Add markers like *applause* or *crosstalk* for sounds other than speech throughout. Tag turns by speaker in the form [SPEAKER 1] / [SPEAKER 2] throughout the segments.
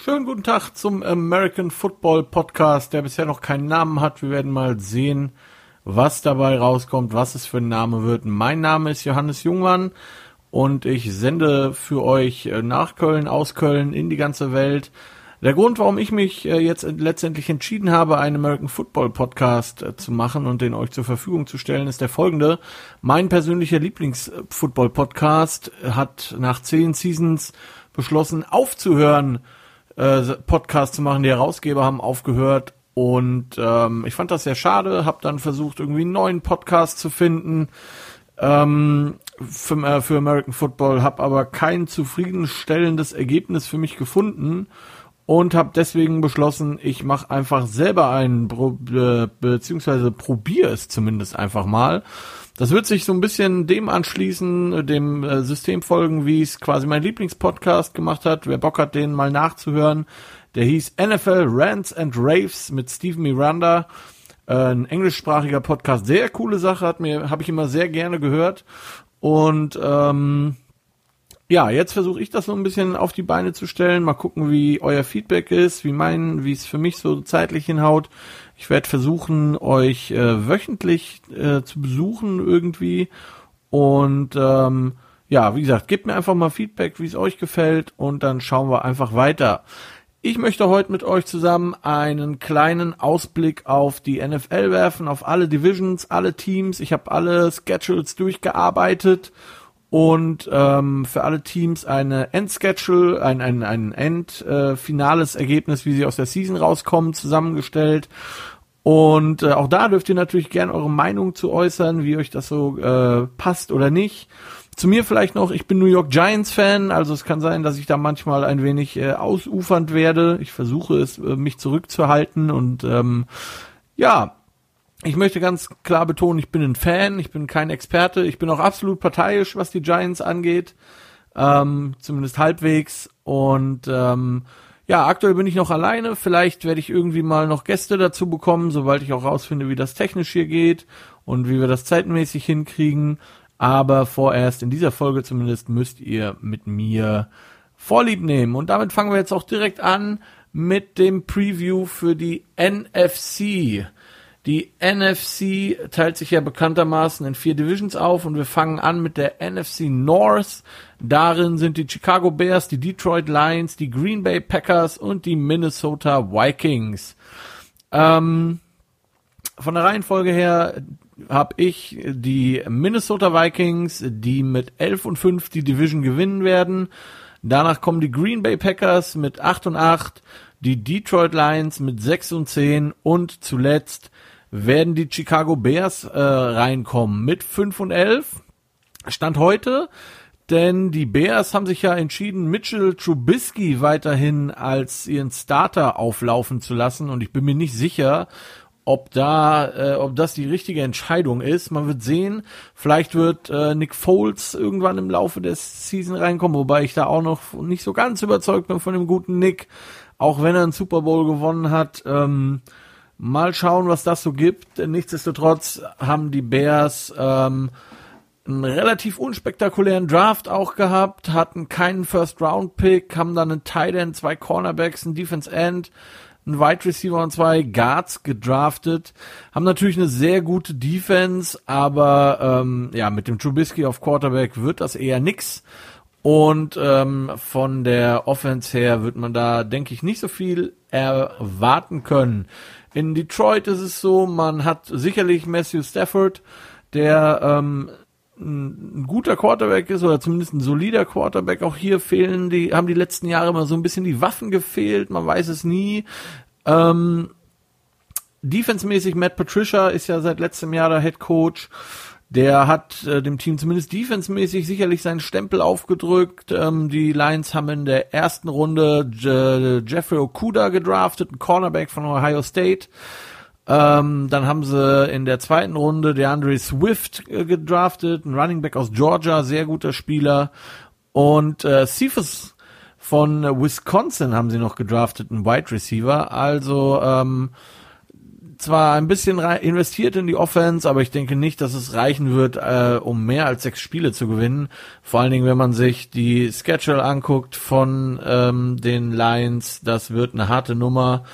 [SPEAKER 1] Schönen guten Tag zum American Football Podcast, der bisher noch keinen Namen hat. Wir werden mal sehen, was dabei rauskommt, was es für ein Name wird. Mein Name ist Johannes Jungmann und ich sende für euch äh, nach Köln, aus Köln, in die ganze Welt. Der Grund, warum ich mich äh, jetzt letztendlich entschieden habe, einen American Football Podcast äh, zu machen und den euch zur Verfügung zu stellen, ist der folgende. Mein persönlicher Lieblings-Football Podcast hat nach zehn Seasons beschlossen aufzuhören, äh, Podcast zu machen. Die Herausgeber haben aufgehört und ähm, ich fand das sehr schade. Habe dann versucht, irgendwie einen neuen Podcast zu finden ähm, für, äh, für American Football, habe aber kein zufriedenstellendes Ergebnis für mich gefunden und habe deswegen beschlossen, ich mache einfach selber einen, be beziehungsweise probiere es zumindest einfach mal das wird sich so ein bisschen dem anschließen, dem äh, System folgen, wie es quasi mein Lieblingspodcast gemacht hat. Wer Bock hat, den mal nachzuhören, der hieß NFL Rants and Raves mit Steve Miranda. Äh, ein englischsprachiger Podcast, sehr coole Sache, hat mir, habe ich immer sehr gerne gehört. Und ähm, ja, jetzt versuche ich das so ein bisschen auf die Beine zu stellen. Mal gucken, wie euer Feedback ist, wie mein, wie es für mich so zeitlich hinhaut. Ich werde versuchen, euch äh, wöchentlich äh, zu besuchen irgendwie. Und ähm, ja, wie gesagt, gebt mir einfach mal Feedback, wie es euch gefällt und dann schauen wir einfach weiter. Ich möchte heute mit euch zusammen einen kleinen Ausblick auf die NFL werfen, auf alle Divisions, alle Teams. Ich habe alle Schedules durchgearbeitet und ähm, für alle Teams eine Endschedule, ein, ein, ein Endfinales äh, Ergebnis, wie sie aus der Season rauskommen, zusammengestellt. Und äh, auch da dürft ihr natürlich gerne eure Meinung zu äußern, wie euch das so äh, passt oder nicht. Zu mir vielleicht noch, ich bin New York Giants Fan, also es kann sein, dass ich da manchmal ein wenig äh, ausufernd werde. Ich versuche es, äh, mich zurückzuhalten und ähm, ja, ich möchte ganz klar betonen, ich bin ein Fan, ich bin kein Experte, ich bin auch absolut parteiisch, was die Giants angeht, ähm, zumindest halbwegs. Und ähm, ja, aktuell bin ich noch alleine. Vielleicht werde ich irgendwie mal noch Gäste dazu bekommen, sobald ich auch rausfinde, wie das technisch hier geht und wie wir das zeitmäßig hinkriegen. Aber vorerst in dieser Folge zumindest müsst ihr mit mir Vorlieb nehmen. Und damit fangen wir jetzt auch direkt an mit dem Preview für die NFC. Die NFC teilt sich ja bekanntermaßen in vier Divisions auf und wir fangen an mit der NFC North. Darin sind die Chicago Bears, die Detroit Lions, die Green Bay Packers und die Minnesota Vikings. Ähm, von der Reihenfolge her habe ich die Minnesota Vikings, die mit 11 und 5 die Division gewinnen werden. Danach kommen die Green Bay Packers mit 8 und 8, die Detroit Lions mit 6 und 10 und zuletzt werden die Chicago Bears äh, reinkommen mit 5 und 11. Stand heute, denn die Bears haben sich ja entschieden, Mitchell Trubisky weiterhin als ihren Starter auflaufen zu lassen und ich bin mir nicht sicher, ob da, äh, ob das die richtige Entscheidung ist. Man wird sehen. Vielleicht wird äh, Nick Foles irgendwann im Laufe des Season reinkommen, wobei ich da auch noch nicht so ganz überzeugt bin von dem guten Nick, auch wenn er einen Super Bowl gewonnen hat. Ähm, Mal schauen, was das so gibt. Nichtsdestotrotz haben die Bears ähm, einen relativ unspektakulären Draft auch gehabt, hatten keinen First-Round-Pick, haben dann einen Tight End, zwei Cornerbacks, einen Defense End, einen Wide Receiver und zwei Guards gedraftet. Haben natürlich eine sehr gute Defense, aber ähm, ja, mit dem Trubisky auf Quarterback wird das eher nix. Und ähm, von der Offense her wird man da, denke ich, nicht so viel erwarten können. In Detroit ist es so, man hat sicherlich Matthew Stafford, der ähm, ein guter Quarterback ist oder zumindest ein solider Quarterback. Auch hier fehlen die, haben die letzten Jahre immer so ein bisschen die Waffen gefehlt. Man weiß es nie. Ähm, Defensemäßig Matt Patricia ist ja seit letztem Jahr der Head Coach. Der hat äh, dem Team zumindest defensemäßig sicherlich seinen Stempel aufgedrückt. Ähm, die Lions haben in der ersten Runde Je Jeffrey Okuda gedraftet, ein Cornerback von Ohio State. Ähm, dann haben sie in der zweiten Runde DeAndre Swift äh, gedraftet, ein Running Back aus Georgia, sehr guter Spieler. Und äh, Cephas von Wisconsin haben sie noch gedraftet, ein Wide Receiver. Also ähm, zwar ein bisschen investiert in die Offense, aber ich denke nicht, dass es reichen wird, äh, um mehr als sechs Spiele zu gewinnen. Vor allen Dingen, wenn man sich die Schedule anguckt von ähm, den Lions, das wird eine harte Nummer.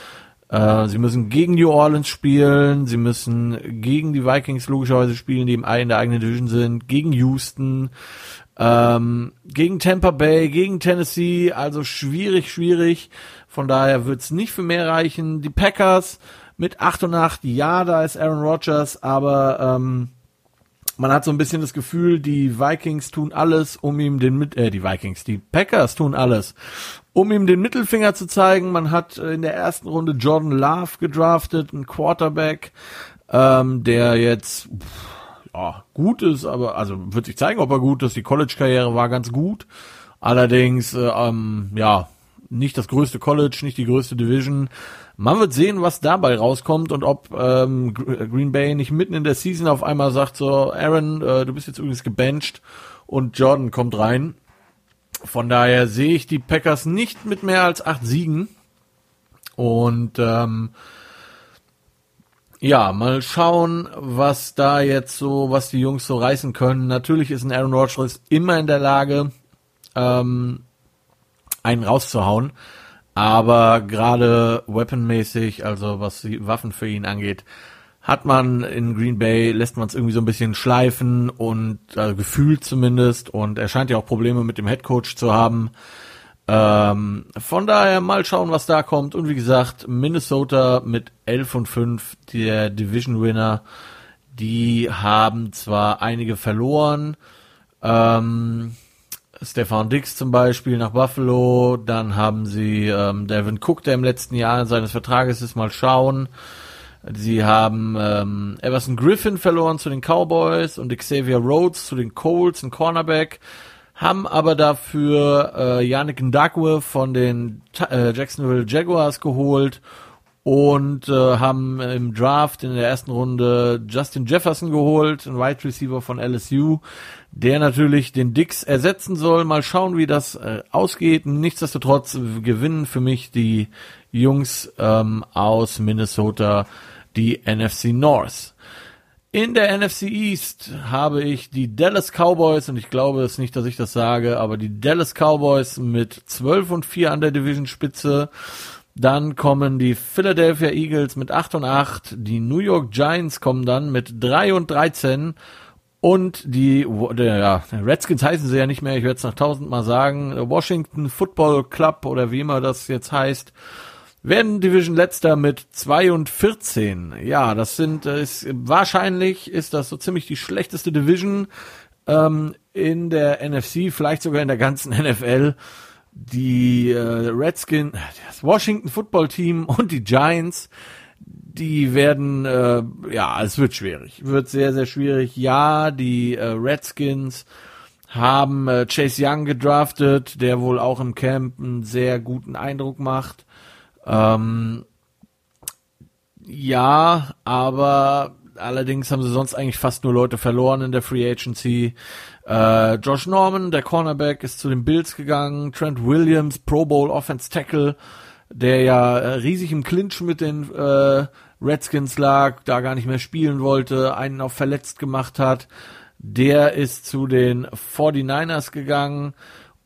[SPEAKER 1] Äh, sie müssen gegen New Orleans spielen, sie müssen gegen die Vikings logischerweise spielen, die im in der eigenen Division sind, gegen Houston, ähm, gegen Tampa Bay, gegen Tennessee, also schwierig, schwierig. Von daher wird's nicht für mehr reichen. Die Packers mit 8 und 8, ja, da ist Aaron Rodgers, aber ähm, man hat so ein bisschen das Gefühl, die Vikings tun alles, um ihm den mit äh, die Vikings, die Packers tun alles, um ihm den Mittelfinger zu zeigen. Man hat in der ersten Runde Jordan Love gedraftet, ein Quarterback, ähm, der jetzt pff, ja, gut ist, aber also wird sich zeigen, ob er gut ist. Die College-Karriere war ganz gut. Allerdings, äh, ähm, ja, nicht das größte College, nicht die größte Division. Man wird sehen, was dabei rauskommt und ob ähm, Green Bay nicht mitten in der Season auf einmal sagt, so, Aaron, äh, du bist jetzt übrigens gebencht und Jordan kommt rein. Von daher sehe ich die Packers nicht mit mehr als acht Siegen. Und ähm, ja, mal schauen, was da jetzt so, was die Jungs so reißen können. Natürlich ist ein Aaron Rodgers immer in der Lage, ähm, einen rauszuhauen. Aber gerade weaponmäßig, also was die Waffen für ihn angeht, hat man in Green Bay, lässt man es irgendwie so ein bisschen schleifen und also gefühlt zumindest und er scheint ja auch Probleme mit dem Headcoach zu haben. Ähm, von daher mal schauen, was da kommt. Und wie gesagt, Minnesota mit 11 und 5, der Division Winner, die haben zwar einige verloren, ähm, Stefan Dix zum Beispiel nach Buffalo. Dann haben sie ähm, Devin Cook, der im letzten Jahr seines Vertrages ist, mal schauen. Sie haben ähm, Everson Griffin verloren zu den Cowboys und Xavier Rhodes zu den Colts, ein Cornerback. Haben aber dafür äh, Yannick Ndakwe von den äh, Jacksonville Jaguars geholt und äh, haben im Draft in der ersten Runde Justin Jefferson geholt, ein Wide Receiver von LSU der natürlich den Dix ersetzen soll. Mal schauen, wie das äh, ausgeht. Nichtsdestotrotz gewinnen für mich die Jungs ähm, aus Minnesota die NFC North. In der NFC East habe ich die Dallas Cowboys, und ich glaube es nicht, dass ich das sage, aber die Dallas Cowboys mit 12 und 4 an der Division Spitze. Dann kommen die Philadelphia Eagles mit 8 und 8. Die New York Giants kommen dann mit 3 und 13. Und die ja, Redskins heißen sie ja nicht mehr, ich werde es noch tausendmal sagen. Washington Football Club oder wie immer das jetzt heißt, werden Division letzter mit 2 und 14. Ja, das sind äh, ist, wahrscheinlich ist das so ziemlich die schlechteste Division ähm, in der NFC, vielleicht sogar in der ganzen *laughs* NFL. Die äh, Redskins, das Washington Football Team *laughs* und die Giants die werden, äh, ja, es wird schwierig. Wird sehr, sehr schwierig. Ja, die äh, Redskins haben äh, Chase Young gedraftet, der wohl auch im Camp einen sehr guten Eindruck macht. Ähm, ja, aber allerdings haben sie sonst eigentlich fast nur Leute verloren in der Free Agency. Äh, Josh Norman, der Cornerback, ist zu den Bills gegangen. Trent Williams, Pro Bowl Offense Tackle, der ja äh, riesig im Clinch mit den äh, Redskins lag, da gar nicht mehr spielen wollte, einen auf verletzt gemacht hat. Der ist zu den 49ers gegangen.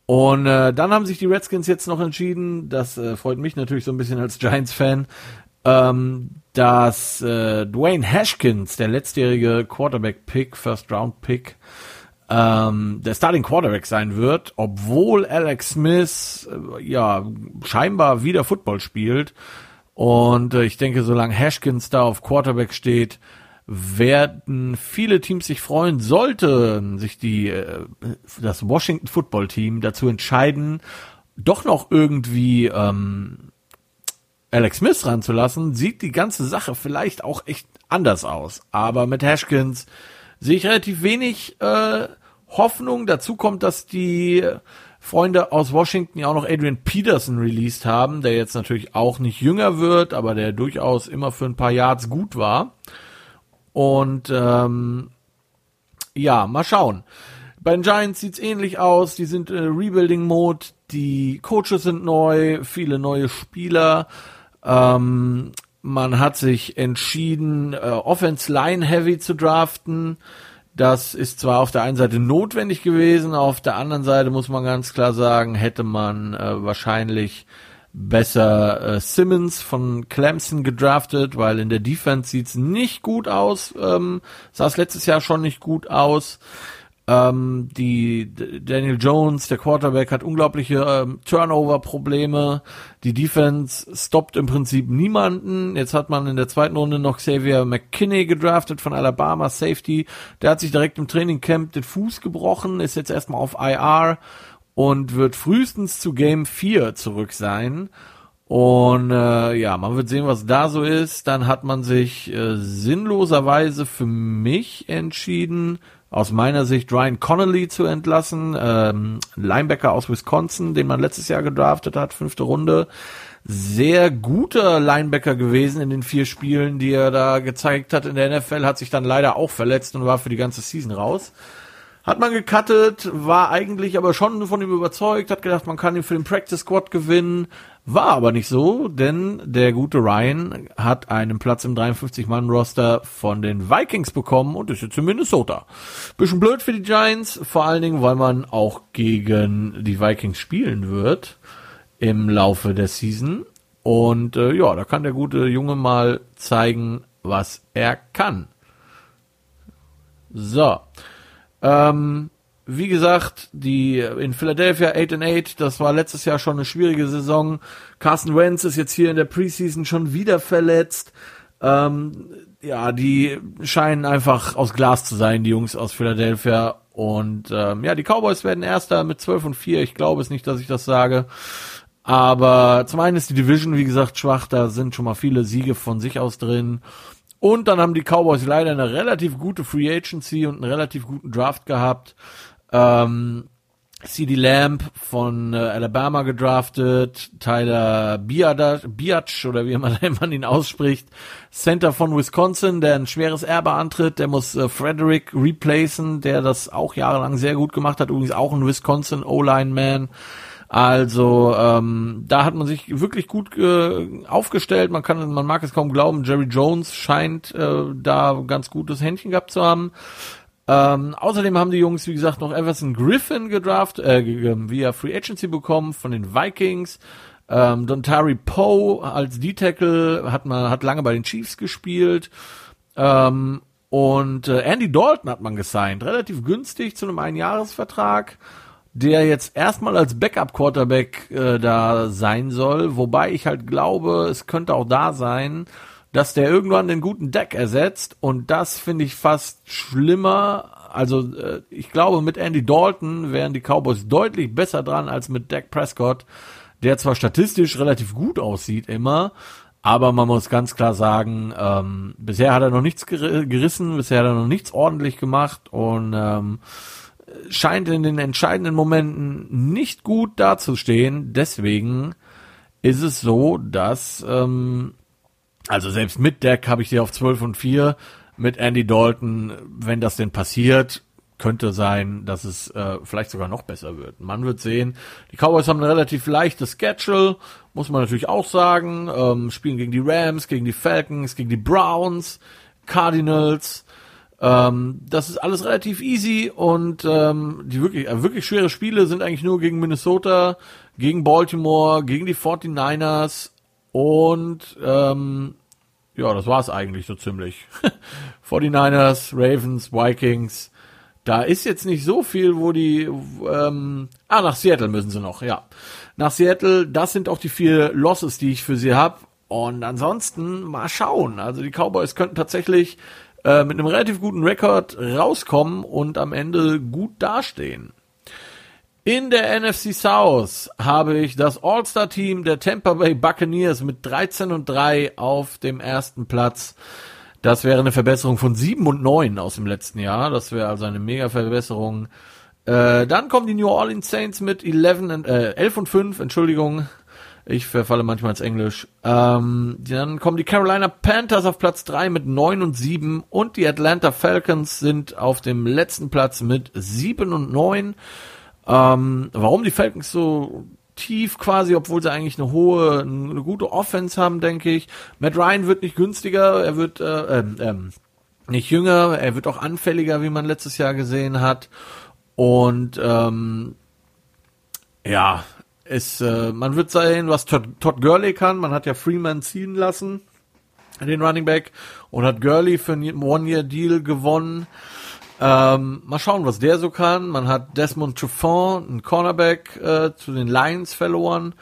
[SPEAKER 1] Und äh, dann haben sich die Redskins jetzt noch entschieden, das äh, freut mich natürlich so ein bisschen als Giants-Fan, ähm, dass äh, Dwayne Hashkins, der letztjährige Quarterback-Pick, First-Round-Pick, ähm, der Starting Quarterback sein wird, obwohl Alex Smith äh, ja scheinbar wieder Football spielt. Und äh, ich denke, solange Hashkins da auf Quarterback steht, werden viele Teams sich freuen, sollten sich die äh, das Washington Football Team dazu entscheiden, doch noch irgendwie ähm, Alex Smith ranzulassen, sieht die ganze Sache vielleicht auch echt anders aus. Aber mit Hashkins sehe ich relativ wenig äh, Hoffnung. Dazu kommt, dass die Freunde aus Washington ja auch noch Adrian Peterson released haben, der jetzt natürlich auch nicht jünger wird, aber der durchaus immer für ein paar Yards gut war. Und ähm, ja, mal schauen. Bei den Giants sieht's ähnlich aus. Die sind in Rebuilding-Mode. Die Coaches sind neu, viele neue Spieler. Ähm, Man hat sich entschieden, äh, Offense Line Heavy zu draften. Das ist zwar auf der einen Seite notwendig gewesen, auf der anderen Seite muss man ganz klar sagen, hätte man äh, wahrscheinlich besser äh, Simmons von Clemson gedraftet, weil in der Defense sieht's nicht gut aus. Ähm, sah es letztes Jahr schon nicht gut aus. Ähm, die Daniel Jones, der Quarterback, hat unglaubliche ähm, Turnover-Probleme. Die Defense stoppt im Prinzip niemanden. Jetzt hat man in der zweiten Runde noch Xavier McKinney gedraftet von Alabama Safety. Der hat sich direkt im Trainingcamp den Fuß gebrochen, ist jetzt erstmal auf IR und wird frühestens zu Game 4 zurück sein. Und äh, ja, man wird sehen, was da so ist. Dann hat man sich äh, sinnloserweise für mich entschieden, aus meiner Sicht Ryan Connolly zu entlassen, ähm, Linebacker aus Wisconsin, den man letztes Jahr gedraftet hat, fünfte Runde. Sehr guter Linebacker gewesen in den vier Spielen, die er da gezeigt hat in der NFL, hat sich dann leider auch verletzt und war für die ganze Season raus. Hat man gecuttet, war eigentlich aber schon von ihm überzeugt, hat gedacht, man kann ihn für den Practice Squad gewinnen, war aber nicht so, denn der gute Ryan hat einen Platz im 53-Mann-Roster von den Vikings bekommen und ist jetzt in Minnesota. Bisschen blöd für die Giants, vor allen Dingen, weil man auch gegen die Vikings spielen wird im Laufe der Season. Und äh, ja, da kann der gute Junge mal zeigen, was er kann. So. Ähm, wie gesagt, die in Philadelphia 8 and 8, das war letztes Jahr schon eine schwierige Saison. Carson Wentz ist jetzt hier in der Preseason schon wieder verletzt. Ähm, ja, die scheinen einfach aus Glas zu sein, die Jungs aus Philadelphia. Und ähm, ja, die Cowboys werden Erster mit 12 und 4. Ich glaube es nicht, dass ich das sage. Aber zum einen ist die Division, wie gesagt, schwach. Da sind schon mal viele Siege von sich aus drin. Und dann haben die Cowboys leider eine relativ gute Free Agency und einen relativ guten Draft gehabt. Ähm, CD Lamb von äh, Alabama gedraftet, Tyler Biatch oder wie man, *laughs* man ihn ausspricht, Center von Wisconsin, der ein schweres Erbe antritt, der muss äh, Frederick replacen, der das auch jahrelang sehr gut gemacht hat, übrigens auch ein Wisconsin O-Line-Man. Also ähm, da hat man sich wirklich gut äh, aufgestellt. Man kann, man mag es kaum glauben. Jerry Jones scheint äh, da ganz gutes Händchen gehabt zu haben. Ähm, außerdem haben die Jungs, wie gesagt, noch Everson Griffin gedraft, äh, via Free Agency bekommen von den Vikings. Ähm, Dontari Poe als D-Tackle hat man, hat lange bei den Chiefs gespielt. Ähm, und äh, Andy Dalton hat man gesigned, relativ günstig zu einem Einjahresvertrag, der jetzt erstmal als Backup-Quarterback äh, da sein soll, wobei ich halt glaube, es könnte auch da sein, dass der irgendwann den guten Deck ersetzt und das finde ich fast schlimmer. Also äh, ich glaube, mit Andy Dalton wären die Cowboys deutlich besser dran als mit Dak Prescott, der zwar statistisch relativ gut aussieht immer, aber man muss ganz klar sagen, ähm, bisher hat er noch nichts ger gerissen, bisher hat er noch nichts ordentlich gemacht und ähm, scheint in den entscheidenden Momenten nicht gut dazustehen. Deswegen ist es so, dass ähm, also selbst mit Deck habe ich sie auf 12 und 4. Mit Andy Dalton, wenn das denn passiert, könnte sein, dass es äh, vielleicht sogar noch besser wird. Man wird sehen. Die Cowboys haben ein relativ leichtes Schedule, muss man natürlich auch sagen. Ähm, spielen gegen die Rams, gegen die Falcons, gegen die Browns, Cardinals. Ähm, das ist alles relativ easy und ähm, die wirklich, äh, wirklich schwere Spiele sind eigentlich nur gegen Minnesota, gegen Baltimore, gegen die 49ers und ähm, ja, das war's eigentlich so ziemlich. *laughs* 49ers, Ravens, Vikings. Da ist jetzt nicht so viel, wo die ähm, ah nach Seattle müssen sie noch, ja. Nach Seattle, das sind auch die vier Losses, die ich für sie habe. Und ansonsten mal schauen. Also die Cowboys könnten tatsächlich äh, mit einem relativ guten Rekord rauskommen und am Ende gut dastehen. In der NFC South habe ich das All-Star-Team der Tampa Bay Buccaneers mit 13 und 3 auf dem ersten Platz. Das wäre eine Verbesserung von 7 und 9 aus dem letzten Jahr. Das wäre also eine mega Verbesserung. Äh, dann kommen die New Orleans Saints mit 11 und, äh, 11 und 5, Entschuldigung. Ich verfalle manchmal ins Englisch. Ähm, dann kommen die Carolina Panthers auf Platz 3 mit 9 und 7 und die Atlanta Falcons sind auf dem letzten Platz mit 7 und 9. Ähm, warum die Falcons so tief quasi, obwohl sie eigentlich eine hohe, eine gute Offense haben, denke ich. Matt Ryan wird nicht günstiger, er wird äh, ähm, ähm, nicht jünger, er wird auch anfälliger, wie man letztes Jahr gesehen hat. Und ähm, ja, es, äh, man wird sehen, was Todd, Todd Gurley kann. Man hat ja Freeman ziehen lassen, den Running Back, und hat Gurley für einen One-Year-Deal gewonnen. Ähm, mal schauen, was der so kann. Man hat Desmond Trufant, einen Cornerback, äh, zu den Lions verloren,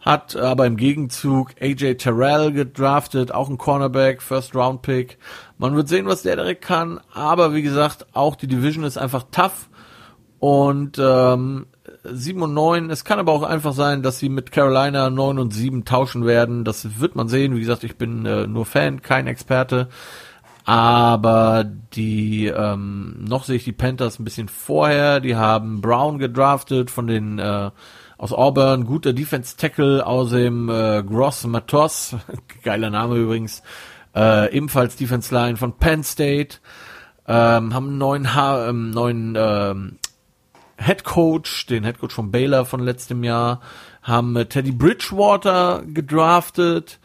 [SPEAKER 1] hat aber im Gegenzug AJ Terrell gedraftet, auch ein Cornerback, First Round Pick. Man wird sehen, was der direkt kann, aber wie gesagt, auch die Division ist einfach tough und ähm, 7 und 9, es kann aber auch einfach sein, dass sie mit Carolina 9 und 7 tauschen werden. Das wird man sehen. Wie gesagt, ich bin äh, nur Fan, kein Experte. Aber die, ähm, noch sehe ich die Panthers ein bisschen vorher. Die haben Brown gedraftet von den äh, aus Auburn, guter Defense Tackle aus dem äh, Gross Matos, *laughs* geiler Name übrigens, äh, ebenfalls Defense Line von Penn State, ähm, haben einen neuen, ha ähm, neuen ähm, Head Coach, den Head Coach von Baylor von letztem Jahr, haben äh, Teddy Bridgewater gedraftet,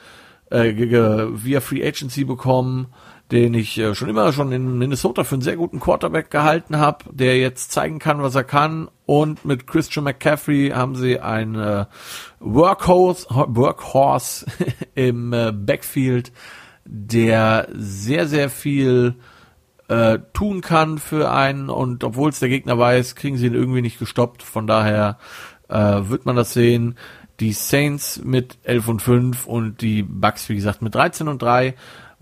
[SPEAKER 1] äh, via Free Agency bekommen, den ich äh, schon immer schon in Minnesota für einen sehr guten Quarterback gehalten habe, der jetzt zeigen kann, was er kann. Und mit Christian McCaffrey haben sie ein äh, Workhorse, Workhorse *laughs* im äh, Backfield, der sehr, sehr viel äh, tun kann für einen. Und obwohl es der Gegner weiß, kriegen sie ihn irgendwie nicht gestoppt. Von daher äh, wird man das sehen. Die Saints mit 11 und 5 und die Bucks, wie gesagt, mit 13 und 3.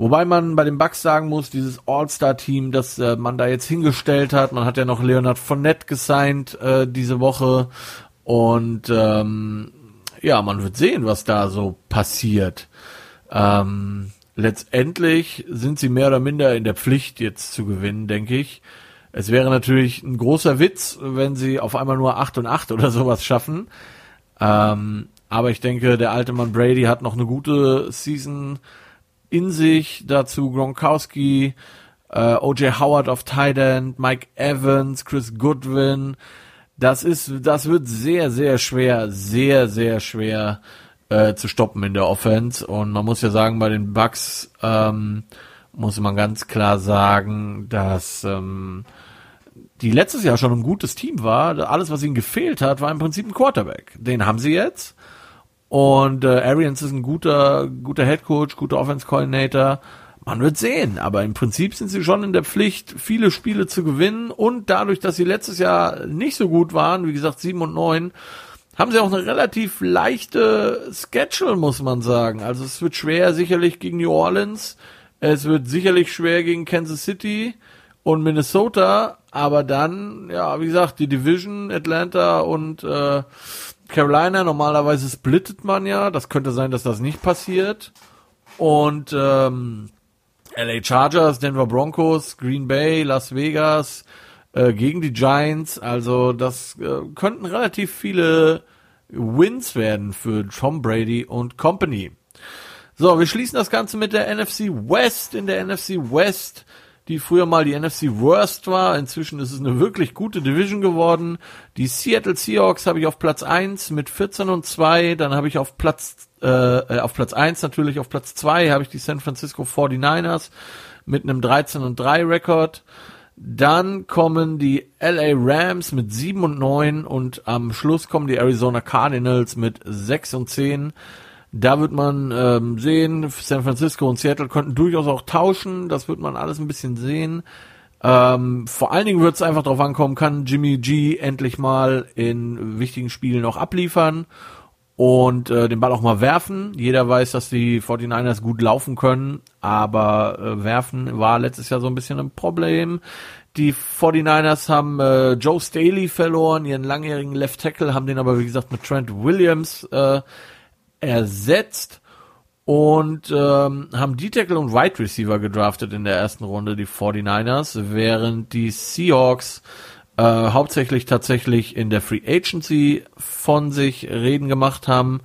[SPEAKER 1] Wobei man bei den Bucks sagen muss, dieses All-Star-Team, das äh, man da jetzt hingestellt hat, man hat ja noch Leonard Fournette gesigned äh, diese Woche und ähm, ja, man wird sehen, was da so passiert. Ähm, letztendlich sind sie mehr oder minder in der Pflicht jetzt zu gewinnen, denke ich. Es wäre natürlich ein großer Witz, wenn sie auf einmal nur 8 und 8 oder sowas schaffen. Ähm, aber ich denke, der alte Mann Brady hat noch eine gute Season in sich. Dazu Gronkowski, äh, OJ Howard auf Tight Mike Evans, Chris Goodwin. Das ist, das wird sehr, sehr schwer, sehr, sehr schwer äh, zu stoppen in der Offense. Und man muss ja sagen, bei den Bucks ähm, muss man ganz klar sagen, dass ähm, die letztes Jahr schon ein gutes Team war. Alles, was ihnen gefehlt hat, war im Prinzip ein Quarterback. Den haben sie jetzt. Und äh, Arians ist ein guter, guter Head Coach, guter Offense Coordinator. Man wird sehen, aber im Prinzip sind sie schon in der Pflicht, viele Spiele zu gewinnen und dadurch, dass sie letztes Jahr nicht so gut waren, wie gesagt sieben und neun, haben sie auch eine relativ leichte Schedule, muss man sagen. Also es wird schwer sicherlich gegen New Orleans, es wird sicherlich schwer gegen Kansas City und Minnesota, aber dann, ja, wie gesagt, die Division, Atlanta und äh, Carolina, normalerweise splittet man ja. Das könnte sein, dass das nicht passiert. Und ähm, LA Chargers, Denver Broncos, Green Bay, Las Vegas äh, gegen die Giants. Also das äh, könnten relativ viele Wins werden für Tom Brady und Company. So, wir schließen das Ganze mit der NFC West. In der NFC West die früher mal die NFC Worst war. Inzwischen ist es eine wirklich gute Division geworden. Die Seattle Seahawks habe ich auf Platz 1 mit 14 und 2. Dann habe ich auf Platz, äh, äh auf Platz 1 natürlich, auf Platz 2 habe ich die San Francisco 49ers mit einem 13 und 3 Rekord. Dann kommen die LA Rams mit 7 und 9 und am Schluss kommen die Arizona Cardinals mit 6 und 10. Da wird man ähm, sehen, San Francisco und Seattle könnten durchaus auch tauschen. Das wird man alles ein bisschen sehen. Ähm, vor allen Dingen wird es einfach darauf ankommen, kann Jimmy G endlich mal in wichtigen Spielen auch abliefern und äh, den Ball auch mal werfen. Jeder weiß, dass die 49ers gut laufen können, aber äh, werfen war letztes Jahr so ein bisschen ein Problem. Die 49ers haben äh, Joe Staley verloren, ihren langjährigen Left Tackle, haben den aber wie gesagt mit Trent Williams äh, ersetzt und ähm, haben D-Tackle und Wide Receiver gedraftet in der ersten Runde, die 49ers, während die Seahawks äh, hauptsächlich tatsächlich in der Free Agency von sich reden gemacht haben.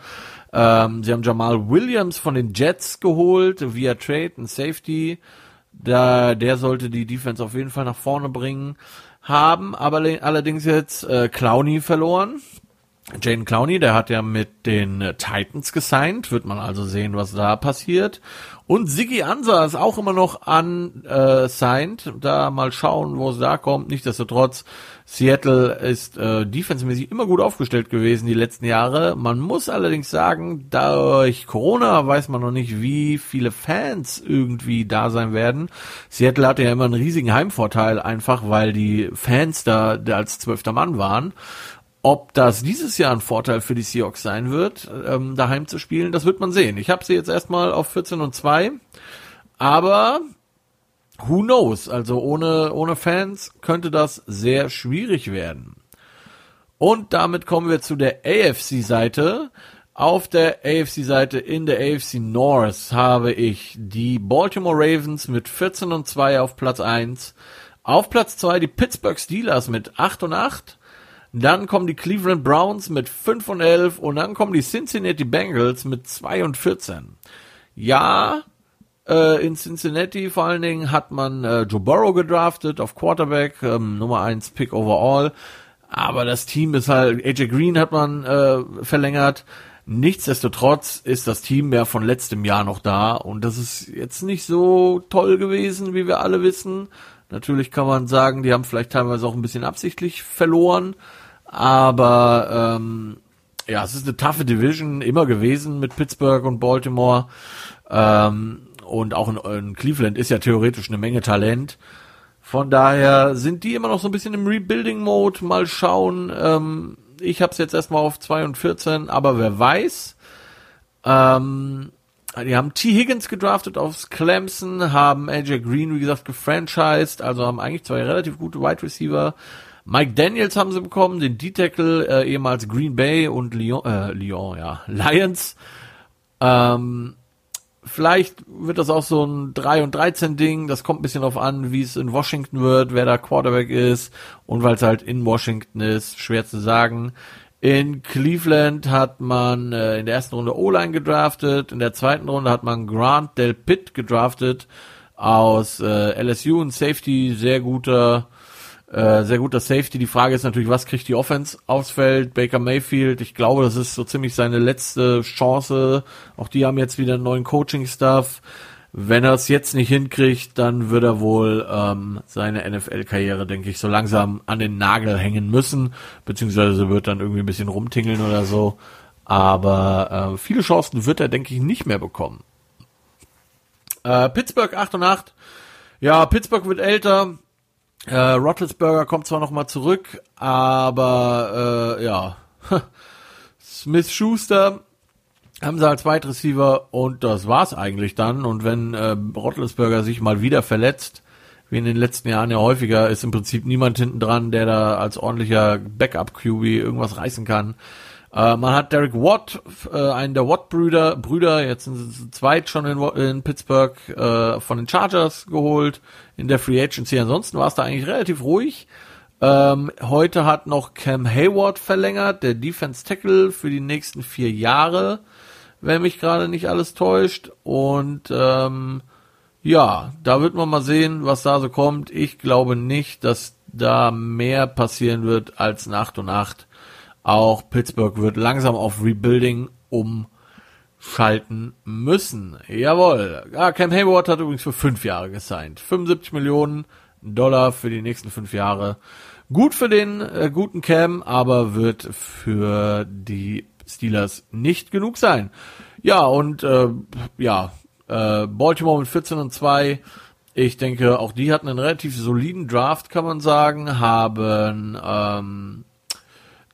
[SPEAKER 1] Ähm, sie haben Jamal Williams von den Jets geholt, via Trade, ein Safety. Da, der sollte die Defense auf jeden Fall nach vorne bringen. Haben aber allerdings jetzt äh, Clowney verloren Jaden Clowney, der hat ja mit den Titans gesigned, wird man also sehen, was da passiert. Und Siggy Ansa ist auch immer noch unsigned. Äh, da mal schauen, wo es da kommt. Nichtsdestotrotz, Seattle ist äh, defensemäßig immer gut aufgestellt gewesen die letzten Jahre. Man muss allerdings sagen, durch Corona weiß man noch nicht, wie viele Fans irgendwie da sein werden. Seattle hatte ja immer einen riesigen Heimvorteil, einfach weil die Fans da, da als zwölfter Mann waren. Ob das dieses Jahr ein Vorteil für die Seahawks sein wird, ähm, daheim zu spielen, das wird man sehen. Ich habe sie jetzt erstmal auf 14 und 2, aber who knows? Also ohne, ohne Fans könnte das sehr schwierig werden. Und damit kommen wir zu der AFC-Seite. Auf der AFC-Seite in der AFC North habe ich die Baltimore Ravens mit 14 und 2 auf Platz 1. Auf Platz 2 die Pittsburgh Steelers mit 8 und 8. Dann kommen die Cleveland Browns mit 5 und 11 und dann kommen die Cincinnati Bengals mit 2 und 14. Ja, äh, in Cincinnati vor allen Dingen hat man äh, Joe Burrow gedraftet auf Quarterback, ähm, Nummer 1 Pick overall. Aber das Team ist halt, AJ Green hat man äh, verlängert. Nichtsdestotrotz ist das Team ja von letztem Jahr noch da und das ist jetzt nicht so toll gewesen, wie wir alle wissen. Natürlich kann man sagen, die haben vielleicht teilweise auch ein bisschen absichtlich verloren, aber ähm, ja, es ist eine taffe Division immer gewesen mit Pittsburgh und Baltimore. Ähm, und auch in, in Cleveland ist ja theoretisch eine Menge Talent. Von daher sind die immer noch so ein bisschen im Rebuilding-Mode. Mal schauen. Ähm, ich habe es jetzt erstmal auf 2 und 14, aber wer weiß. Ähm, die haben T. Higgins gedraftet aufs Clemson, haben AJ Green, wie gesagt, gefranchised, also haben eigentlich zwei relativ gute Wide Receiver. Mike Daniels haben sie bekommen, den D-Tackle, äh, ehemals Green Bay und Lyon, äh, Lyon, ja, *laughs* Lions. Ähm, vielleicht wird das auch so ein 3 und 13 Ding, das kommt ein bisschen darauf an, wie es in Washington wird, wer da Quarterback ist und weil es halt in Washington ist, schwer zu sagen. In Cleveland hat man äh, in der ersten Runde O-Line gedraftet, in der zweiten Runde hat man Grant Del Pitt gedraftet aus äh, LSU, ein Safety, sehr guter, äh, sehr guter Safety. Die Frage ist natürlich, was kriegt die Offense aufs Feld? Baker Mayfield, ich glaube, das ist so ziemlich seine letzte Chance. Auch die haben jetzt wieder einen neuen Coaching-Staff. Wenn er es jetzt nicht hinkriegt, dann wird er wohl ähm, seine NFL-Karriere, denke ich, so langsam an den Nagel hängen müssen, beziehungsweise wird dann irgendwie ein bisschen rumtingeln oder so. Aber äh, viele Chancen wird er, denke ich, nicht mehr bekommen. Äh, Pittsburgh 8 und 8. Ja, Pittsburgh wird älter. Äh, Roethlisberger kommt zwar noch mal zurück, aber äh, ja, *laughs* Smith Schuster haben sie als Wide Receiver und das war's eigentlich dann. Und wenn äh, Rottelsberger sich mal wieder verletzt, wie in den letzten Jahren ja häufiger, ist im Prinzip niemand hinten dran, der da als ordentlicher Backup-QB irgendwas reißen kann. Äh, man hat Derek Watt, äh, einen der Watt-Brüder, Brüder, jetzt sind sie zu zweit schon in, in Pittsburgh, äh, von den Chargers geholt, in der Free Agency. Ansonsten war es da eigentlich relativ ruhig. Ähm, heute hat noch Cam Hayward verlängert, der Defense Tackle für die nächsten vier Jahre wenn mich gerade nicht alles täuscht. Und ähm, ja, da wird man mal sehen, was da so kommt. Ich glaube nicht, dass da mehr passieren wird als Nacht und 8. Auch Pittsburgh wird langsam auf Rebuilding umschalten müssen. Jawohl. Ja, Cam Hayward hat übrigens für fünf Jahre gesigned. 75 Millionen Dollar für die nächsten fünf Jahre. Gut für den äh, guten Cam, aber wird für die Steelers nicht genug sein. Ja, und äh, ja, äh, Baltimore mit 14 und 2. Ich denke, auch die hatten einen relativ soliden Draft, kann man sagen, haben ähm,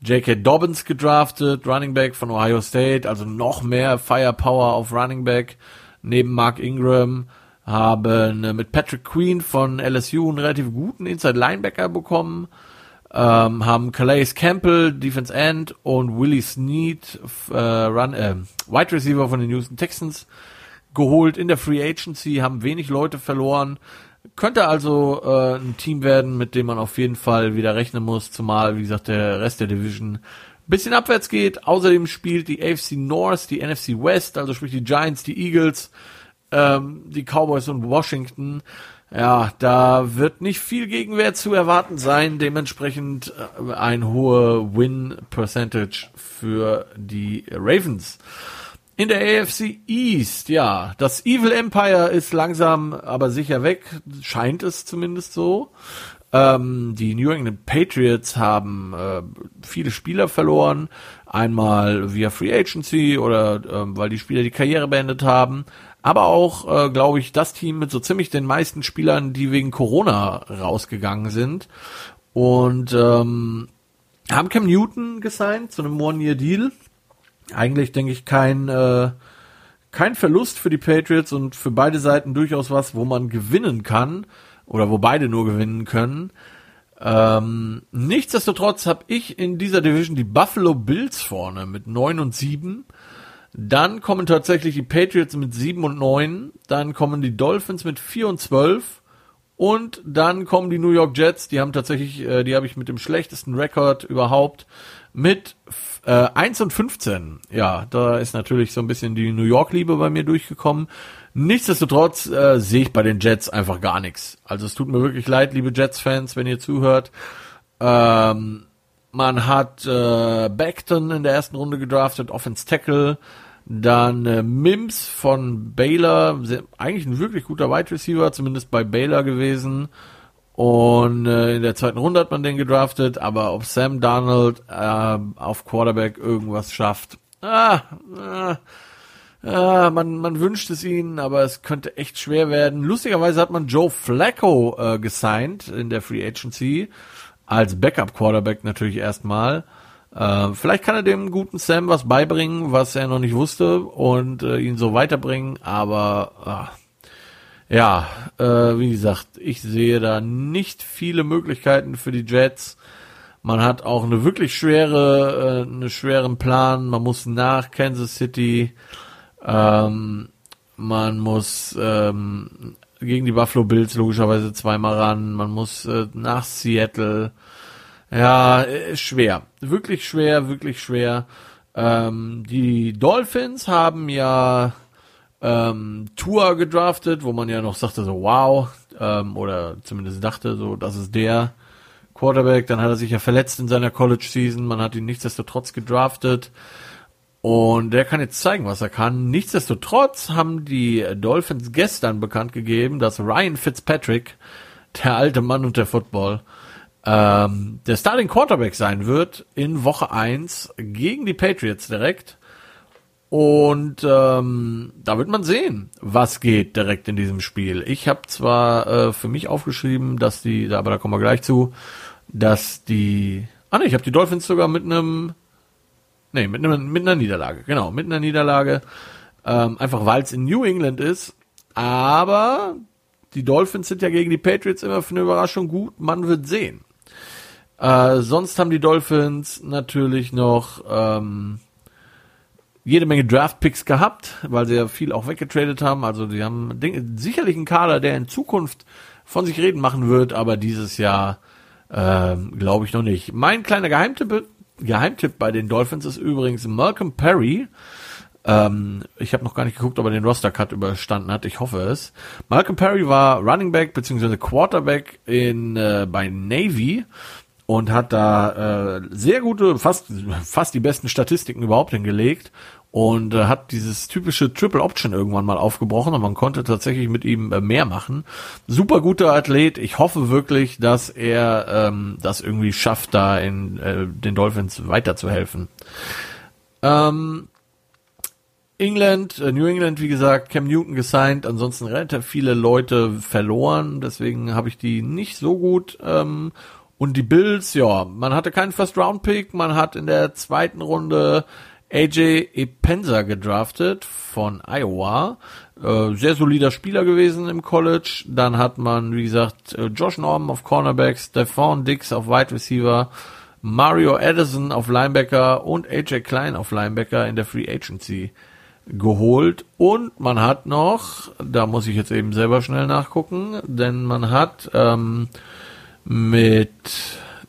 [SPEAKER 1] J.K. Dobbins gedraftet, Running Back von Ohio State, also noch mehr Firepower auf Running Back neben Mark Ingram, haben äh, mit Patrick Queen von LSU einen relativ guten Inside Linebacker bekommen, ähm, haben Calais Campbell, Defense End und Willie Snead, äh, Run, äh, Wide Receiver von den Houston Texans geholt in der Free Agency, haben wenig Leute verloren. Könnte also äh, ein Team werden, mit dem man auf jeden Fall wieder rechnen muss, zumal, wie gesagt, der Rest der Division bisschen abwärts geht. Außerdem spielt die AFC North, die NFC West, also sprich die Giants, die Eagles, ähm, die Cowboys und Washington Ja, da wird nicht viel Gegenwehr zu erwarten sein. Dementsprechend äh, ein hoher Win-Percentage für die Ravens. In der AFC East, ja, das Evil Empire ist langsam aber sicher weg, scheint es zumindest so. Ähm, die New England Patriots haben äh, viele Spieler verloren, einmal via Free Agency oder äh, weil die Spieler die Karriere beendet haben, aber auch, äh, glaube ich, das Team mit so ziemlich den meisten Spielern, die wegen Corona rausgegangen sind. Und ähm, haben Cam Newton gesigned zu einem One-Year-Deal. Eigentlich denke ich kein äh, kein Verlust für die Patriots und für beide Seiten durchaus was, wo man gewinnen kann oder wo beide nur gewinnen können. Ähm, nichtsdestotrotz habe ich in dieser Division die Buffalo Bills vorne mit 9 und 7. Dann kommen tatsächlich die Patriots mit 7 und 9. Dann kommen die Dolphins mit 4 und 12. Und dann kommen die New York Jets, die haben tatsächlich, äh, die habe ich mit dem schlechtesten Rekord überhaupt, mit äh, 1 und 15. Ja, da ist natürlich so ein bisschen die New York-Liebe bei mir durchgekommen. Nichtsdestotrotz äh, sehe ich bei den Jets einfach gar nichts. Also es tut mir wirklich leid, liebe Jets-Fans, wenn ihr zuhört. Ähm, man hat äh, Beckton in der ersten Runde gedraftet, Offense Tackle. Dann äh, Mims von Baylor, eigentlich ein wirklich guter Wide Receiver, zumindest bei Baylor gewesen. Und äh, in der zweiten Runde hat man den gedraftet, aber ob Sam Donald äh, auf Quarterback irgendwas schafft, ah, ah, ah, man, man wünscht es ihnen, aber es könnte echt schwer werden. Lustigerweise hat man Joe Flacco äh, gesigned in der Free Agency, als Backup Quarterback natürlich erstmal. Äh, vielleicht kann er dem guten Sam was beibringen, was er noch nicht wusste und äh, ihn so weiterbringen, aber äh, ja, äh, wie gesagt, ich sehe da nicht viele Möglichkeiten für die Jets. Man hat auch eine wirklich schwere, äh, einen schweren Plan. Man muss nach Kansas City, ähm, man muss ähm, gegen die Buffalo Bills logischerweise zweimal ran, man muss äh, nach Seattle. Ja, ist schwer. Wirklich schwer, wirklich schwer. Ähm, die Dolphins haben ja ähm, Tour gedraftet, wo man ja noch sagte so, wow, ähm, oder zumindest dachte so, das ist der Quarterback. Dann hat er sich ja verletzt in seiner College-Season. Man hat ihn nichtsdestotrotz gedraftet. Und der kann jetzt zeigen, was er kann. Nichtsdestotrotz haben die Dolphins gestern bekannt gegeben, dass Ryan Fitzpatrick, der alte Mann und der Football, ähm, der Starting Quarterback sein wird in Woche 1 gegen die Patriots direkt. Und ähm, da wird man sehen, was geht direkt in diesem Spiel. Ich habe zwar äh, für mich aufgeschrieben, dass die, aber da kommen wir gleich zu, dass die, ah ne, ich habe die Dolphins sogar mit einem, nee, mit, einem, mit einer Niederlage, genau, mit einer Niederlage, ähm, einfach weil es in New England ist. Aber die Dolphins sind ja gegen die Patriots immer für eine Überraschung gut. Man wird sehen. Äh, sonst haben die Dolphins natürlich noch ähm, jede Menge Draft-Picks gehabt, weil sie ja viel auch weggetradet haben. Also die haben sicherlich einen Kader, der in Zukunft von sich reden machen wird, aber dieses Jahr ähm, glaube ich noch nicht. Mein kleiner Geheimtipp, Geheimtipp bei den Dolphins ist übrigens Malcolm Perry. Ähm, ich habe noch gar nicht geguckt, ob er den Roster-Cut überstanden hat. Ich hoffe es. Malcolm Perry war Running Back bzw. Quarterback in äh, bei Navy und hat da äh, sehr gute, fast fast die besten Statistiken überhaupt hingelegt und äh, hat dieses typische Triple Option irgendwann mal aufgebrochen und man konnte tatsächlich mit ihm äh, mehr machen. Super guter Athlet. Ich hoffe wirklich, dass er ähm, das irgendwie schafft, da in äh, den Dolphins weiterzuhelfen. Ähm, England, äh, New England, wie gesagt, Cam Newton gesigned, ansonsten relativ viele Leute verloren, deswegen habe ich die nicht so gut ähm, und die Bills, ja, man hatte keinen First-Round-Pick, man hat in der zweiten Runde AJ Epenza gedraftet von Iowa. Äh, sehr solider Spieler gewesen im College. Dann hat man, wie gesagt, äh, Josh Norman auf Cornerbacks, Stephon Dix auf Wide Receiver, Mario Addison auf Linebacker und AJ Klein auf Linebacker in der Free Agency geholt. Und man hat noch, da muss ich jetzt eben selber schnell nachgucken, denn man hat ähm, mit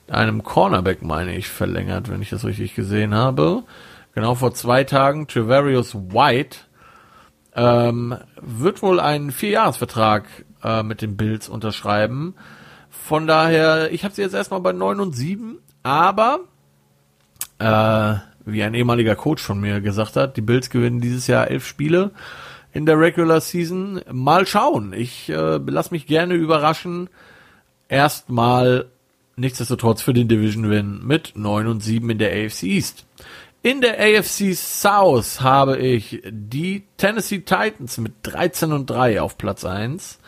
[SPEAKER 1] einem Cornerback, meine ich, verlängert, wenn ich das richtig gesehen habe. Genau vor zwei Tagen, Trevarius White, ähm, wird wohl einen Vierjahresvertrag äh, mit den Bills unterschreiben. Von daher, ich habe sie jetzt erstmal bei 9 und 7, aber äh, wie ein ehemaliger Coach von mir gesagt hat, die Bills gewinnen dieses Jahr elf Spiele in der Regular Season. Mal schauen. Ich äh, lasse mich gerne überraschen. Erstmal nichtsdestotrotz für den Division Win mit 9 und 7 in der AFC East. In der AFC South habe ich die Tennessee Titans mit 13 und 3 auf Platz 1.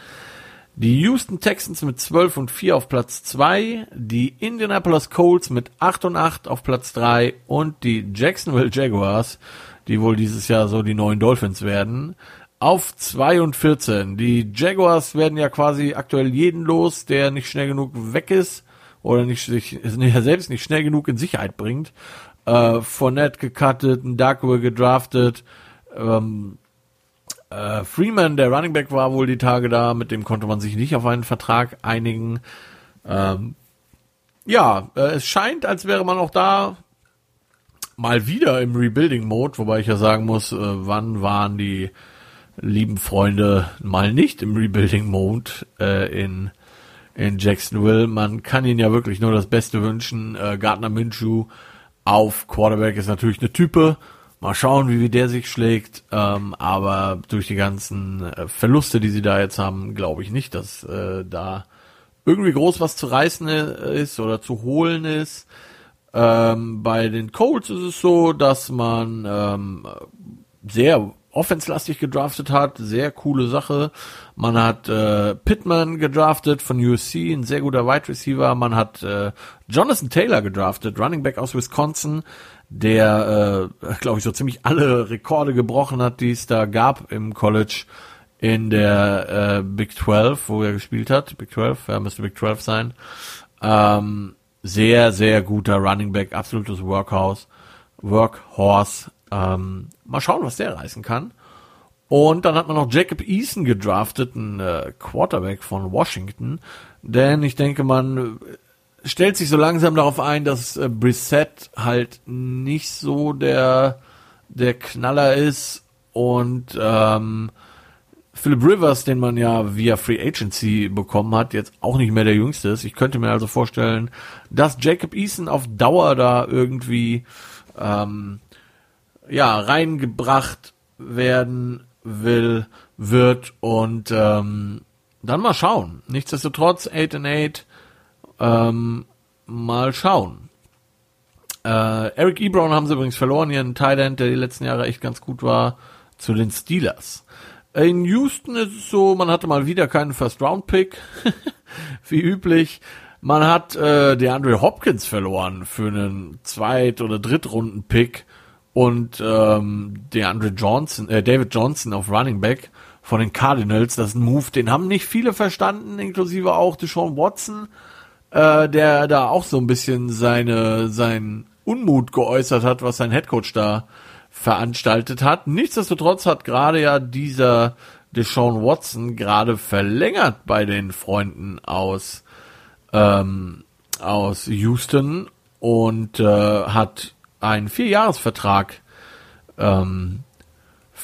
[SPEAKER 1] Die Houston Texans mit 12 und 4 auf Platz 2, die Indianapolis Colts mit 8 und 8 auf Platz 3 und die Jacksonville Jaguars, die wohl dieses Jahr so die neuen Dolphins werden, auf 2 und 14. Die Jaguars werden ja quasi aktuell jeden los, der nicht schnell genug weg ist oder nicht sich *laughs* selbst nicht schnell genug in Sicherheit bringt. Äh, Fournette gecuttet, Darkwood gedraftet, ähm, äh, Freeman, der Running Back, war wohl die Tage da, mit dem konnte man sich nicht auf einen Vertrag einigen. Ähm, ja, äh, es scheint, als wäre man auch da mal wieder im Rebuilding-Mode, wobei ich ja sagen muss, äh, wann waren die lieben Freunde mal nicht im Rebuilding-Mode äh, in, in Jacksonville. Man kann ihnen ja wirklich nur das Beste wünschen. Äh, Gardner Minshew auf Quarterback ist natürlich eine Type. Mal schauen, wie, wie der sich schlägt. Ähm, aber durch die ganzen äh, Verluste, die sie da jetzt haben, glaube ich nicht, dass äh, da irgendwie groß was zu reißen ist oder zu holen ist. Ähm, bei den Colts ist es so, dass man ähm, sehr offenslastig gedraftet hat, sehr coole Sache. Man hat äh, Pittman gedraftet von USC, ein sehr guter Wide Receiver. Man hat äh, Jonathan Taylor gedraftet, Running Back aus Wisconsin, der, äh, *laughs* glaube ich, so ziemlich alle Rekorde gebrochen hat, die es da gab im College in der äh, Big 12, wo er gespielt hat. Big 12, ja, müsste Big 12 sein. Ähm, sehr, sehr guter Running Back, absolutes Workhouse, Workhorse. Ähm, mal schauen, was der reißen kann. Und dann hat man noch Jacob Eason gedraftet, ein äh, Quarterback von Washington. Denn ich denke, man stellt sich so langsam darauf ein, dass äh, Brissett halt nicht so der, der Knaller ist. Und ähm, Philip Rivers, den man ja via Free Agency bekommen hat, jetzt auch nicht mehr der Jüngste ist. Ich könnte mir also vorstellen, dass Jacob Eason auf Dauer da irgendwie ähm, ja, reingebracht werden will, wird und ähm, dann mal schauen. Nichtsdestotrotz 8 and 8 ähm, mal schauen. Äh, Eric Ebron haben sie übrigens verloren, ihren Thailand, der die letzten Jahre echt ganz gut war, zu den Steelers. In Houston ist es so, man hatte mal wieder keinen First-Round-Pick, *laughs* wie üblich. Man hat äh, der Andre Hopkins verloren für einen Zweit- oder Drittrunden-Pick und ähm, der Andre Johnson, äh, David Johnson auf Running Back von den Cardinals. Das ist ein Move, den haben nicht viele verstanden, inklusive auch Deshaun Watson, äh, der da auch so ein bisschen seine sein Unmut geäußert hat, was sein Headcoach da veranstaltet hat. Nichtsdestotrotz hat gerade ja dieser Deshaun Watson gerade verlängert bei den Freunden aus ähm, aus Houston und äh, hat einen Vierjahresvertrag ähm,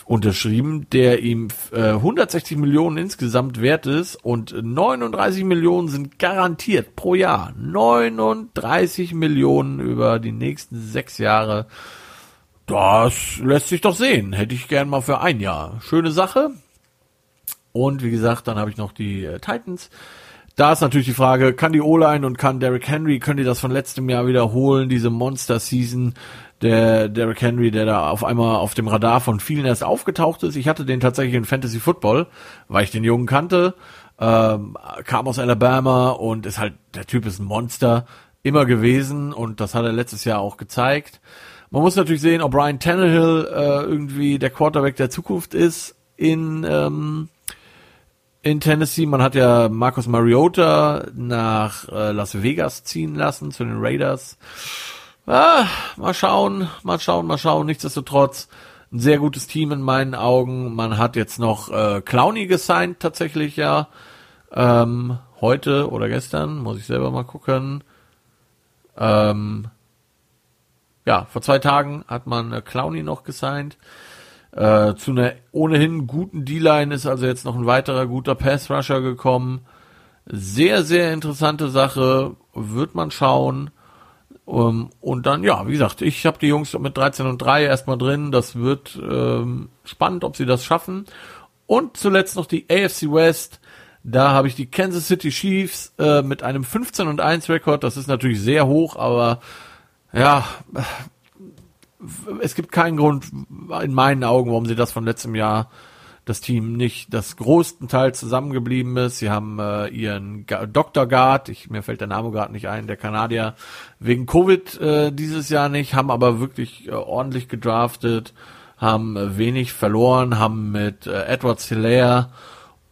[SPEAKER 1] unterschrieben, der ihm äh, 160 Millionen insgesamt wert ist und 39 Millionen sind garantiert pro Jahr. 39 Millionen über die nächsten sechs Jahre. Das lässt sich doch sehen. Hätte ich gern mal für ein Jahr. Schöne Sache. Und wie gesagt, dann habe ich noch die äh, Titans. Da ist natürlich die Frage, kann die O-Line und kann Derrick Henry, können die das von letztem Jahr wiederholen, diese Monster-Season, der Derrick Henry, der da auf einmal auf dem Radar von vielen erst aufgetaucht ist. Ich hatte den tatsächlich in Fantasy Football, weil ich den Jungen kannte, ähm, kam aus Alabama und ist halt, der Typ ist ein Monster, immer gewesen und das hat er letztes Jahr auch gezeigt. Man muss natürlich sehen, ob Brian Tannehill äh, irgendwie der Quarterback der Zukunft ist in ähm, in Tennessee. Man hat ja Marcus Mariota nach äh, Las Vegas ziehen lassen zu den Raiders. Ah, mal schauen, mal schauen, mal schauen. Nichtsdestotrotz ein sehr gutes Team in meinen Augen. Man hat jetzt noch äh, Clowny gesigned tatsächlich ja. Ähm, heute oder gestern, muss ich selber mal gucken. Ähm, ja, vor zwei Tagen hat man äh, Clowny noch gesigned. Äh, zu einer ohnehin guten D-Line ist also jetzt noch ein weiterer guter Pass-Rusher gekommen. Sehr, sehr interessante Sache. Wird man schauen. Um, ähm, und dann, ja, wie gesagt, ich habe die Jungs mit 13 und 3 erstmal drin. Das wird ähm, spannend, ob sie das schaffen. Und zuletzt noch die AFC West. Da habe ich die Kansas City Chiefs äh, mit einem 15 und 1 Rekord. Das ist natürlich sehr hoch, aber ja, es gibt keinen Grund in meinen Augen, warum sie das von letztem Jahr das Team nicht das größten Teil zusammengeblieben ist. Sie haben äh, ihren Ga Dr. Guard, ich, mir fällt der Name gerade nicht ein, der Kanadier, wegen Covid äh, dieses Jahr nicht, haben aber wirklich äh, ordentlich gedraftet, haben äh, wenig verloren, haben mit äh, Edward Hilaire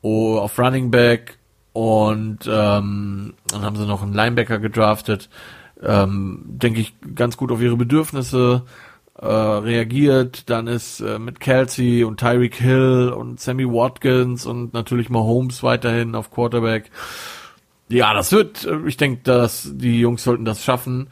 [SPEAKER 1] oh, auf Running Back und ähm, dann haben sie noch einen Linebacker gedraftet. Ähm, denke ich, ganz gut auf ihre Bedürfnisse äh, reagiert. Dann ist äh, mit Kelsey und Tyreek Hill und Sammy Watkins und natürlich Mahomes weiterhin auf Quarterback. Ja, das wird, äh, ich denke, dass die Jungs sollten das schaffen.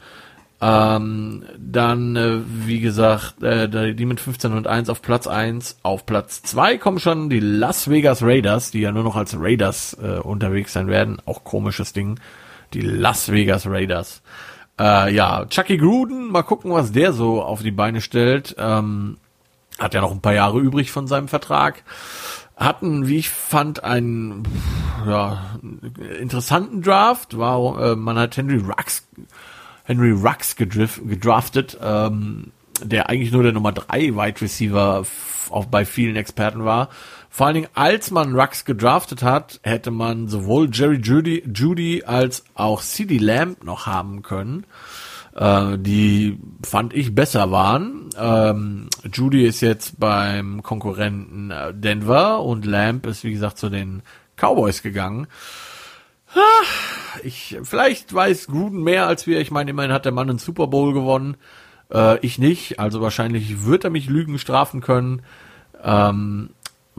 [SPEAKER 1] Ähm, dann, äh, wie gesagt, äh, die mit 15 und 1 auf Platz 1. Auf Platz 2 kommen schon die Las Vegas Raiders, die ja nur noch als Raiders äh, unterwegs sein werden. Auch komisches Ding. Die Las Vegas Raiders. Äh, ja, Chucky Gruden, mal gucken, was der so auf die Beine stellt. Ähm, hat ja noch ein paar Jahre übrig von seinem Vertrag. Hatten, wie ich fand, einen ja, interessanten Draft. War, äh, man hat Henry Rux, Henry Rux gedraftet, ähm, der eigentlich nur der Nummer 3 Wide Receiver auch bei vielen Experten war. Vor allen Dingen, als man Rux gedraftet hat, hätte man sowohl Jerry Judy, Judy als auch CD Lamb noch haben können, äh, die fand ich besser waren. Ähm, Judy ist jetzt beim Konkurrenten äh, Denver und Lamb ist wie gesagt zu den Cowboys gegangen. Ich, vielleicht weiß Gruden mehr als wir. Ich meine, immerhin hat der Mann einen Super Bowl gewonnen. Äh, ich nicht. Also wahrscheinlich wird er mich Lügen strafen können. Ähm,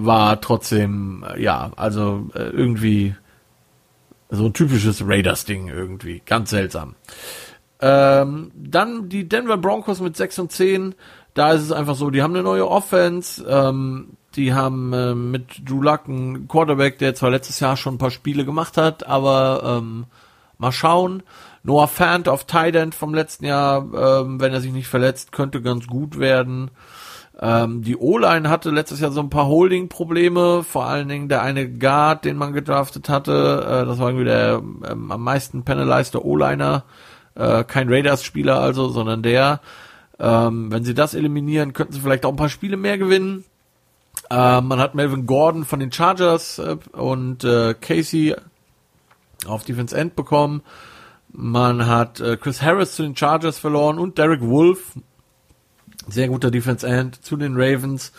[SPEAKER 1] war trotzdem, äh, ja, also äh, irgendwie so ein typisches Raiders-Ding irgendwie. Ganz seltsam. Ähm, dann die Denver Broncos mit 6 und 10. Da ist es einfach so, die haben eine neue Offense. Ähm, die haben äh, mit Drew Luck einen Quarterback, der zwar letztes Jahr schon ein paar Spiele gemacht hat, aber ähm, mal schauen. Noah Fant auf Tight End vom letzten Jahr, ähm, wenn er sich nicht verletzt, könnte ganz gut werden. Ähm, die O-Line hatte letztes Jahr so ein paar Holding-Probleme, vor allen Dingen der eine Guard, den man gedraftet hatte, äh, das war irgendwie der ähm, am meisten penalized O-Liner, äh, kein Raiders-Spieler also, sondern der. Ähm, wenn sie das eliminieren, könnten sie vielleicht auch ein paar Spiele mehr gewinnen. Ähm, man hat Melvin Gordon von den Chargers äh, und äh, Casey auf Defense End bekommen. Man hat äh, Chris Harris zu den Chargers verloren und Derek Wolf sehr guter Defense End zu den Ravens.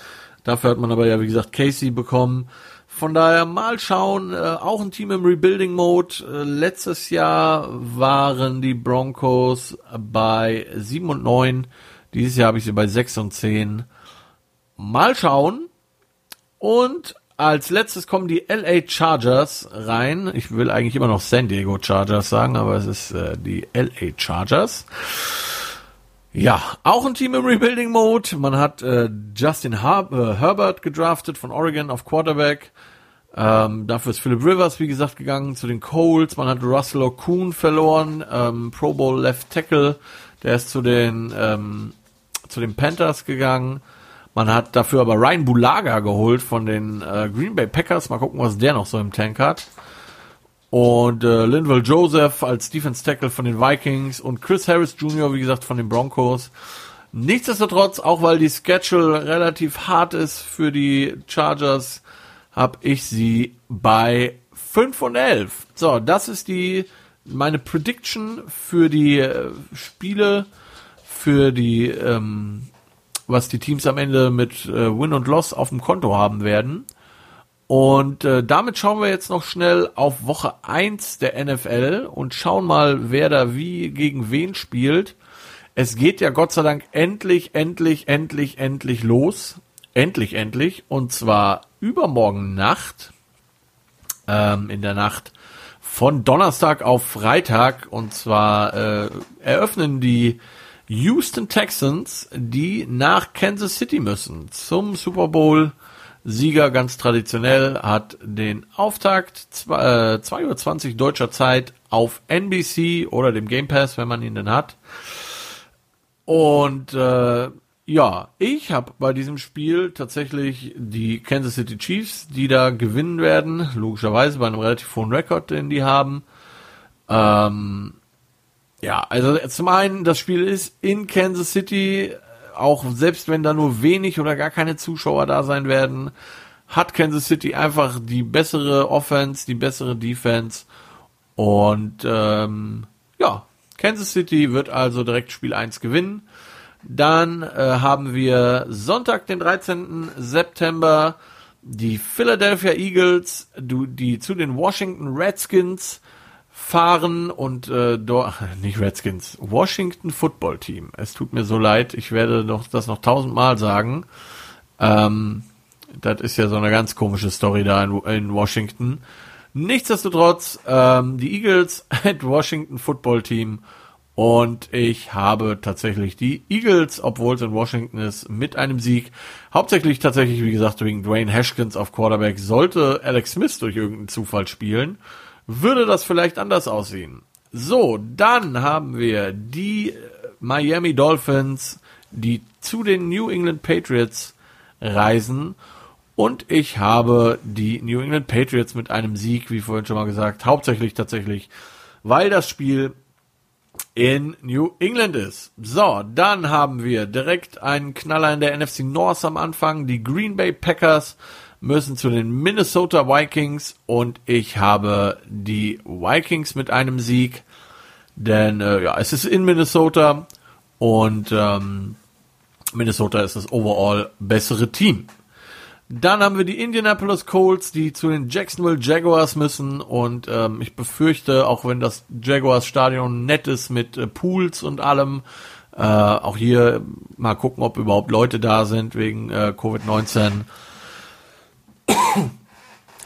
[SPEAKER 1] Dafür hat man aber ja, wie gesagt, Casey bekommen. Von daher mal schauen, äh, auch ein Team im Rebuilding Mode. Äh, letztes Jahr waren die Broncos bei 7 und 9. Dieses Jahr habe ich sie bei 6 und 10. Mal schauen. Und als letztes kommen die LA Chargers rein. Ich will eigentlich immer noch San Diego Chargers sagen, aber es ist äh, die LA Chargers. Ja, auch ein Team im Rebuilding Mode. Man hat äh, Justin Her äh, Herbert gedraftet von Oregon auf Quarterback. Ähm, dafür ist Philip Rivers, wie gesagt, gegangen zu den Colts. Man hat Russell O'Coon verloren, ähm, Pro Bowl Left Tackle. Der ist zu den, ähm, zu den Panthers gegangen. Man hat dafür aber Ryan Bulaga geholt von den äh, Green Bay Packers. Mal gucken, was der noch so im Tank hat. Und äh, Linville Joseph als Defense Tackle von den Vikings und Chris Harris Jr., wie gesagt, von den Broncos. Nichtsdestotrotz, auch weil die Schedule relativ hart ist für die Chargers, habe ich sie bei 5 und 11. So, das ist die meine Prediction für die äh, Spiele, für die, ähm, was die Teams am Ende mit äh, Win und Loss auf dem Konto haben werden. Und äh, damit schauen wir jetzt noch schnell auf Woche 1 der NFL und schauen mal, wer da wie gegen wen spielt. Es geht ja Gott sei Dank endlich, endlich, endlich, endlich los. Endlich, endlich. Und zwar übermorgen Nacht. Ähm, in der Nacht von Donnerstag auf Freitag. Und zwar äh, eröffnen die Houston Texans, die nach Kansas City müssen zum Super Bowl. Sieger ganz traditionell hat den Auftakt 2.20 Uhr deutscher Zeit auf NBC oder dem Game Pass, wenn man ihn denn hat. Und äh, ja, ich habe bei diesem Spiel tatsächlich die Kansas City Chiefs, die da gewinnen werden, logischerweise bei einem relativ hohen Rekord, den die haben. Ähm, ja, also zum einen, das Spiel ist in Kansas City, auch selbst wenn da nur wenig oder gar keine Zuschauer da sein werden, hat Kansas City einfach die bessere Offense, die bessere Defense. Und ähm, ja, Kansas City wird also direkt Spiel 1 gewinnen. Dann äh, haben wir Sonntag, den 13. September, die Philadelphia Eagles, die zu den Washington Redskins fahren und äh, dort, *laughs* nicht Redskins, Washington Football Team. Es tut mir so leid, ich werde noch, das noch tausendmal sagen. Ähm, das ist ja so eine ganz komische Story da in, in Washington. Nichtsdestotrotz, ähm, die Eagles *laughs* at Washington Football Team und ich habe tatsächlich die Eagles, obwohl es in Washington ist, mit einem Sieg. Hauptsächlich tatsächlich, wie gesagt, wegen Dwayne Haskins auf Quarterback. Sollte Alex Smith durch irgendeinen Zufall spielen, würde das vielleicht anders aussehen. So, dann haben wir die Miami Dolphins, die zu den New England Patriots reisen. Und ich habe die New England Patriots mit einem Sieg, wie vorhin schon mal gesagt, hauptsächlich tatsächlich, weil das Spiel in New England ist. So, dann haben wir direkt einen Knaller in der NFC North am Anfang. Die Green Bay Packers müssen zu den Minnesota Vikings und ich habe die Vikings mit einem Sieg, denn äh, ja, es ist in Minnesota und ähm, Minnesota ist das overall bessere Team. Dann haben wir die Indianapolis Colts, die zu den Jacksonville Jaguars müssen. Und ähm, ich befürchte, auch wenn das Jaguars Stadion nett ist mit äh, Pools und allem, äh, auch hier mal gucken, ob überhaupt Leute da sind wegen äh, Covid-19.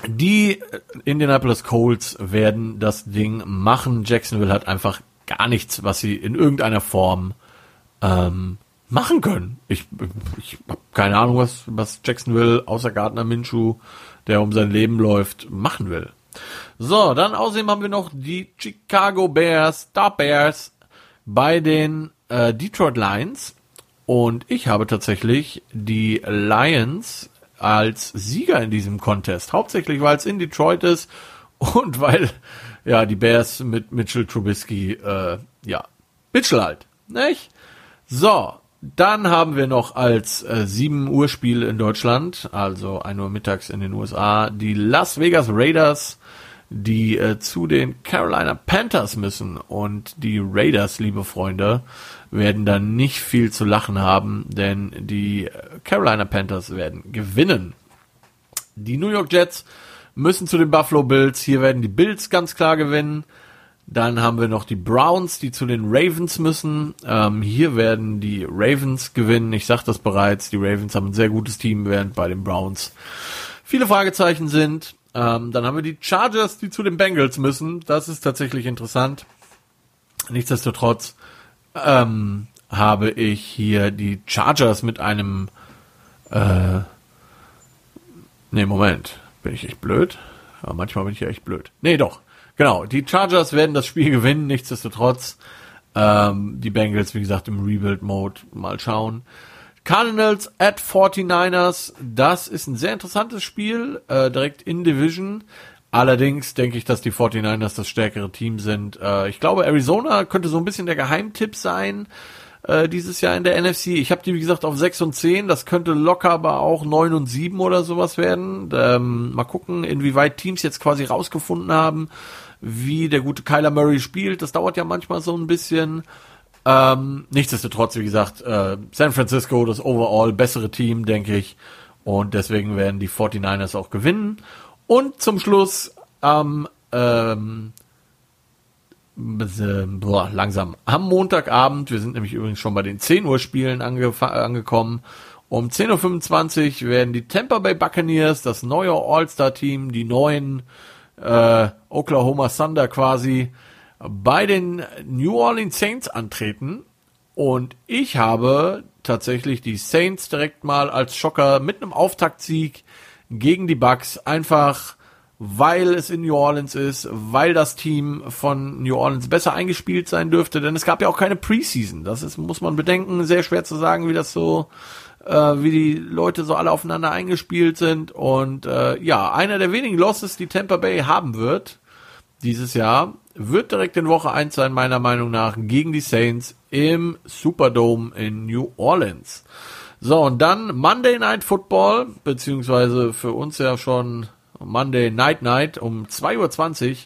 [SPEAKER 1] Die Indianapolis Colts werden das Ding machen. Jacksonville hat einfach gar nichts, was sie in irgendeiner Form ähm, machen können. Ich, ich habe keine Ahnung, was, was Jacksonville außer Gardner Minshew, der um sein Leben läuft, machen will. So, dann außerdem haben wir noch die Chicago Bears, da Bears bei den äh, Detroit Lions. Und ich habe tatsächlich die Lions als Sieger in diesem Contest. Hauptsächlich, weil es in Detroit ist und *laughs* weil ja die Bears mit Mitchell Trubisky, äh, ja, Mitchell halt, nicht? So, dann haben wir noch als äh, 7 Uhr Spiel in Deutschland, also 1 Uhr mittags in den USA, die Las Vegas Raiders, die äh, zu den Carolina Panthers müssen. Und die Raiders, liebe Freunde, werden da nicht viel zu lachen haben, denn die Carolina Panthers werden gewinnen. Die New York Jets müssen zu den Buffalo Bills. Hier werden die Bills ganz klar gewinnen. Dann haben wir noch die Browns, die zu den Ravens müssen. Ähm, hier werden die Ravens gewinnen. Ich sagte das bereits. Die Ravens haben ein sehr gutes Team, während bei den Browns viele Fragezeichen sind. Ähm, dann haben wir die Chargers, die zu den Bengals müssen. Das ist tatsächlich interessant. Nichtsdestotrotz ähm, habe ich hier die Chargers mit einem. Äh, nee, Moment. Bin ich echt blöd? Ja, manchmal bin ich ja echt blöd. Nee, doch. Genau, die Chargers werden das Spiel *laughs* gewinnen, nichtsdestotrotz. Ähm, die Bengals, wie gesagt, im Rebuild-Mode. Mal schauen. Cardinals at 49ers, das ist ein sehr interessantes Spiel, äh, direkt in Division. Allerdings denke ich, dass die 49ers das stärkere Team sind. Äh, ich glaube, Arizona könnte so ein bisschen der Geheimtipp sein äh, dieses Jahr in der NFC. Ich habe die, wie gesagt, auf 6 und 10. Das könnte locker aber auch 9 und 7 oder sowas werden. Ähm, mal gucken, inwieweit Teams jetzt quasi rausgefunden haben, wie der gute Kyler Murray spielt. Das dauert ja manchmal so ein bisschen. Ähm, nichtsdestotrotz, wie gesagt, äh, San Francisco, das overall bessere Team, denke ich. Und deswegen werden die 49ers auch gewinnen. Und zum Schluss am ähm, boah, langsam am Montagabend, wir sind nämlich übrigens schon bei den 10 Uhr Spielen ange angekommen. Um 10.25 Uhr werden die Tampa Bay Buccaneers, das neue All-Star-Team, die neuen äh, Oklahoma Thunder quasi bei den New Orleans Saints antreten. Und ich habe tatsächlich die Saints direkt mal als Schocker mit einem Auftaktsieg gegen die Bucks einfach weil es in New Orleans ist, weil das Team von New Orleans besser eingespielt sein dürfte, denn es gab ja auch keine Preseason. Das ist, muss man bedenken, sehr schwer zu sagen, wie das so, äh, wie die Leute so alle aufeinander eingespielt sind. Und äh, ja, einer der wenigen Losses, die Tampa Bay haben wird dieses Jahr, wird direkt in Woche 1 sein, meiner Meinung nach, gegen die Saints im Superdome in New Orleans. So, und dann Monday Night Football, beziehungsweise für uns ja schon Monday Night Night um 2.20 Uhr.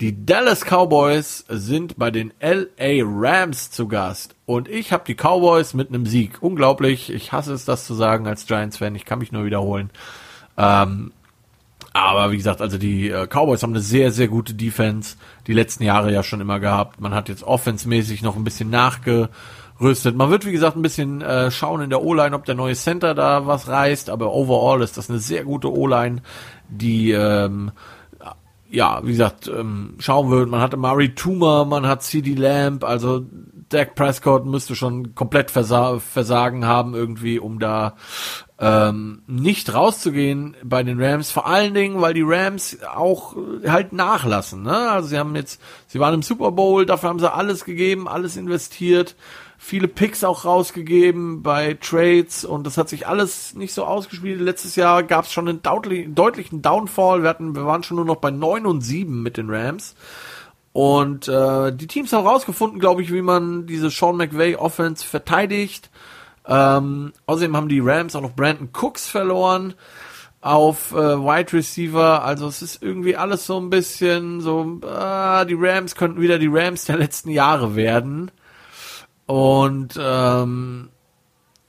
[SPEAKER 1] Die Dallas Cowboys sind bei den LA Rams zu Gast. Und ich habe die Cowboys mit einem Sieg. Unglaublich. Ich hasse es, das zu sagen als Giants-Fan. Ich kann mich nur wiederholen. Ähm, aber wie gesagt, also die äh, Cowboys haben eine sehr, sehr gute Defense. Die letzten Jahre ja schon immer gehabt. Man hat jetzt offensmäßig noch ein bisschen nachgerüstet. Man wird, wie gesagt, ein bisschen äh, schauen in der O-Line, ob der neue Center da was reißt. Aber overall ist das eine sehr gute O-Line die ähm, ja, wie gesagt, ähm, schauen wird. Man hatte Murray Toomer, man hat CD Lamb, also Dak Prescott müsste schon komplett versa versagen haben irgendwie, um da ähm, nicht rauszugehen bei den Rams. Vor allen Dingen, weil die Rams auch halt nachlassen. Ne? Also sie haben jetzt, sie waren im Super Bowl, dafür haben sie alles gegeben, alles investiert viele Picks auch rausgegeben bei Trades und das hat sich alles nicht so ausgespielt. Letztes Jahr gab es schon einen deutlichen Downfall. Wir hatten, wir waren schon nur noch bei 9 und 7 mit den Rams. Und äh, die Teams haben rausgefunden, glaube ich, wie man diese Sean McVay Offense verteidigt. Ähm, außerdem haben die Rams auch noch Brandon Cooks verloren auf äh, Wide Receiver. Also es ist irgendwie alles so ein bisschen so, äh, die Rams könnten wieder die Rams der letzten Jahre werden. Und ähm,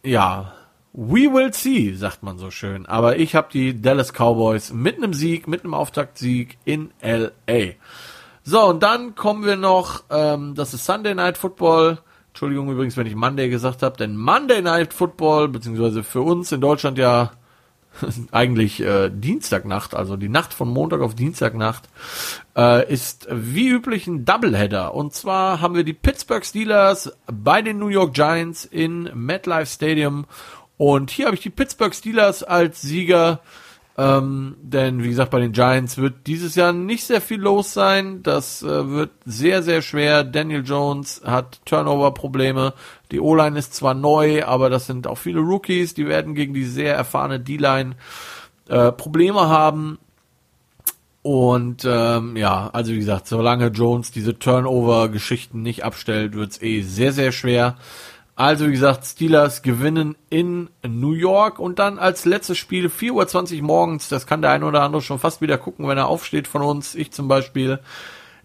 [SPEAKER 1] ja, we will see, sagt man so schön. Aber ich habe die Dallas Cowboys mit einem Sieg, mit einem Auftaktsieg in LA. So, und dann kommen wir noch, ähm, das ist Sunday Night Football. Entschuldigung übrigens, wenn ich Monday gesagt habe, denn Monday Night Football, beziehungsweise für uns in Deutschland ja *laughs* eigentlich äh, Dienstagnacht, also die Nacht von Montag auf Dienstagnacht, äh, ist wie üblich ein Doubleheader. Und zwar haben wir die Pittsburgh Steelers bei den New York Giants in MetLife Stadium. Und hier habe ich die Pittsburgh Steelers als Sieger. Ähm, denn wie gesagt, bei den Giants wird dieses Jahr nicht sehr viel los sein. Das äh, wird sehr, sehr schwer. Daniel Jones hat Turnover-Probleme. Die O-Line ist zwar neu, aber das sind auch viele Rookies, die werden gegen die sehr erfahrene D-Line äh, Probleme haben. Und ähm, ja, also wie gesagt, solange Jones diese Turnover-Geschichten nicht abstellt, wird's eh sehr, sehr schwer. Also wie gesagt, Steelers gewinnen in New York und dann als letztes Spiel 4.20 Uhr morgens, das kann der eine oder andere schon fast wieder gucken, wenn er aufsteht von uns, ich zum Beispiel,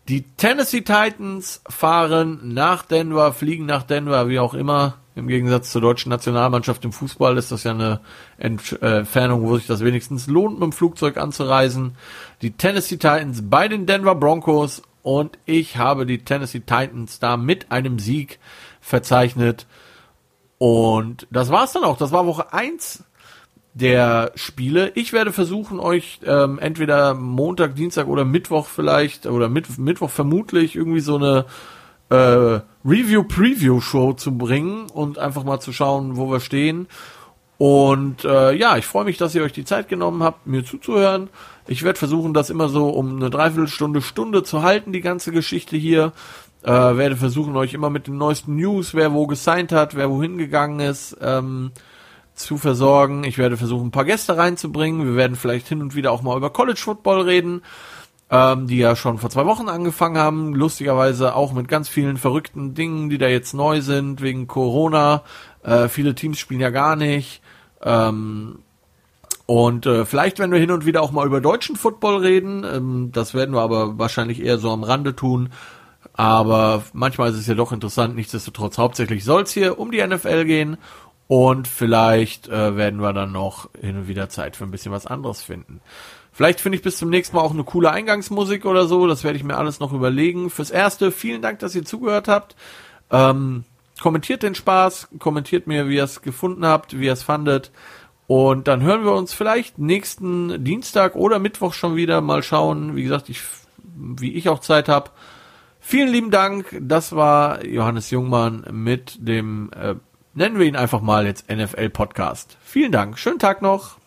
[SPEAKER 1] die Tennessee Titans fahren nach Denver, fliegen nach Denver, wie auch immer. Im Gegensatz zur deutschen Nationalmannschaft im Fußball ist das ja eine Entfernung, wo sich das wenigstens lohnt, mit dem Flugzeug anzureisen. Die Tennessee Titans bei den Denver Broncos und ich habe die Tennessee Titans da mit einem Sieg verzeichnet. Und das war's dann auch. Das war Woche eins der Spiele. Ich werde versuchen, euch ähm, entweder Montag, Dienstag oder Mittwoch vielleicht, oder mit, Mittwoch vermutlich irgendwie so eine äh, Review-Preview-Show zu bringen und einfach mal zu schauen, wo wir stehen. Und äh, ja, ich freue mich, dass ihr euch die Zeit genommen habt, mir zuzuhören. Ich werde versuchen, das immer so um eine Dreiviertelstunde, Stunde zu halten, die ganze Geschichte hier. Äh, werde versuchen, euch immer mit den neuesten News, wer wo gesigned hat, wer wohin gegangen ist, ähm, zu versorgen. Ich werde versuchen, ein paar Gäste reinzubringen. Wir werden vielleicht hin und wieder auch mal über College Football reden, ähm, die ja schon vor zwei Wochen angefangen haben. Lustigerweise auch mit ganz vielen verrückten Dingen, die da jetzt neu sind wegen Corona. Äh, viele Teams spielen ja gar nicht. Ähm, und äh, vielleicht werden wir hin und wieder auch mal über deutschen Football reden. Ähm, das werden wir aber wahrscheinlich eher so am Rande tun. Aber manchmal ist es ja doch interessant. Nichtsdestotrotz, hauptsächlich soll es hier um die NFL gehen. Und vielleicht äh, werden wir dann noch hin und wieder Zeit für ein bisschen was anderes finden. Vielleicht finde ich bis zum nächsten Mal auch eine coole Eingangsmusik oder so. Das werde ich mir alles noch überlegen. Fürs Erste, vielen Dank, dass ihr zugehört habt. Ähm, kommentiert den Spaß, kommentiert mir, wie ihr es gefunden habt, wie ihr es fandet. Und dann hören wir uns vielleicht nächsten Dienstag oder Mittwoch schon wieder. Mal schauen, wie gesagt, ich, wie ich auch Zeit habe. Vielen lieben Dank. Das war Johannes Jungmann mit dem, äh, nennen wir ihn einfach mal jetzt NFL Podcast. Vielen Dank. Schönen Tag noch.